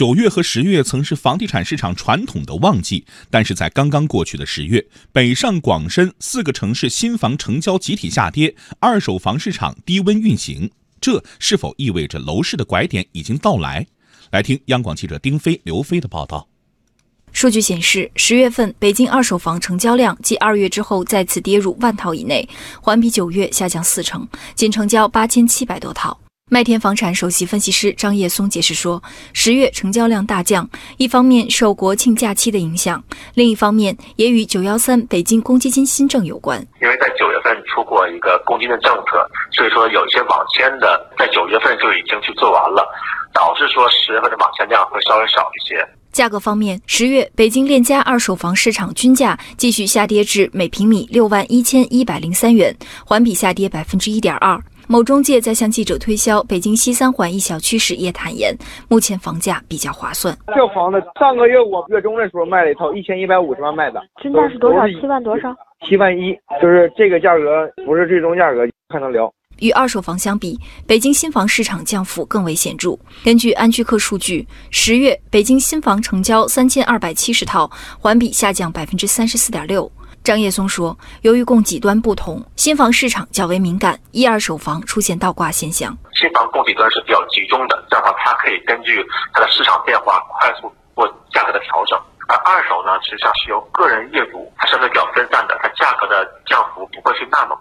九月和十月曾是房地产市场传统的旺季，但是在刚刚过去的十月，北上广深四个城市新房成交集体下跌，二手房市场低温运行，这是否意味着楼市的拐点已经到来？来听央广记者丁飞、刘飞的报道。数据显示，十月份北京二手房成交量继二月之后再次跌入万套以内，环比九月下降四成，仅成交八千七百多套。麦田房产首席分析师张叶松解释说，十月成交量大降，一方面受国庆假期的影响，另一方面也与九幺三北京公积金新政有关。因为在九月份出过一个公积金政策，所以说有一些网签的在九月份就已经去做完了，导致说十月份的网签量会稍微少一些。价格方面，十月北京链家二手房市场均价继续下跌至每平米六万一千一百零三元，环比下跌百分之一点二。某中介在向记者推销北京西三环一小区时也坦言，目前房价比较划算。这房子上个月我月中的时候卖了一套一千一百五十万卖的，均价是多少？七万多少？七万一，就是这个价格不是最终价格，还能聊。与二手房相比，北京新房市场降幅更为显著。根据安居客数据，十月北京新房成交三千二百七十套，环比下降百分之三十四点六。张叶松说，由于供给端不同，新房市场较为敏感，一二手房出现倒挂现象。新房供给端是比较集中的，这样的话它可以根据它的市场变化快速做价格的调整。而二手呢，实际上是由个人业主，它相对比较分散的，它价格的降幅不会是那么。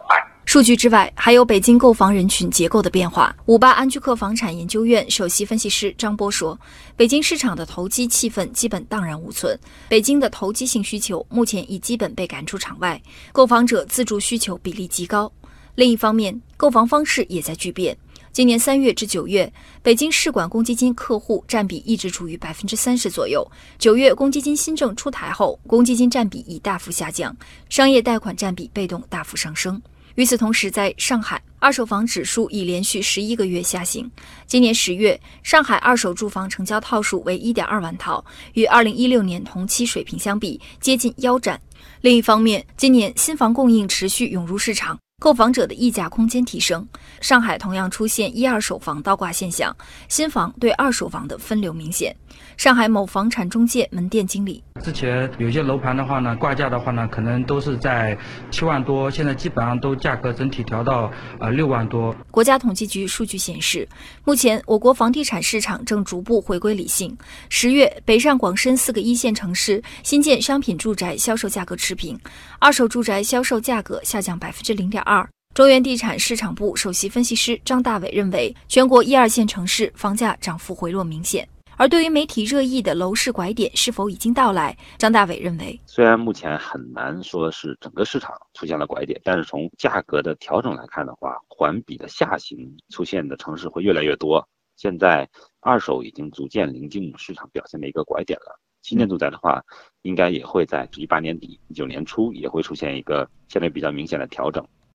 数据之外，还有北京购房人群结构的变化。五八安居客房产研究院首席分析师张波说，北京市场的投机气氛基本荡然无存，北京的投机性需求目前已基本被赶出场外，购房者自住需求比例极高。另一方面，购房方式也在巨变。今年三月至九月，北京市管公积金客户占比一直处于百分之三十左右。九月公积金新政出台后，公积金占比已大幅下降，商业贷款占比被动大幅上升。与此同时，在上海，二手房指数已连续十一个月下行。今年十月，上海二手住房成交套数为一点二万套，与二零一六年同期水平相比，接近腰斩。另一方面，今年新房供应持续涌入市场。购房者的溢价空间提升，上海同样出现一二手房倒挂现象，新房对二手房的分流明显。上海某房产中介门店经理：之前有些楼盘的话呢，挂价的话呢，可能都是在七万多，现在基本上都价格整体调到呃六万多。国家统计局数据显示，目前我国房地产市场正逐步回归理性。十月，北上广深四个一线城市新建商品住宅销售价格持平，二手住宅销售价格下降百分之零点二。中原地产市场部首席分析师张大伟认为，全国一二线城市房价涨幅回落明显。而对于媒体热议的楼市拐点是否已经到来，张大伟认为，虽然目前很难说是整个市场出现了拐点，但是从价格的调整来看的话，环比的下行出现的城市会越来越多。现在二手已经逐渐临近市场表现的一个拐点了。新建住宅的话，应该也会在一八年底、一九年初也会出现一个相对比较明显的调整。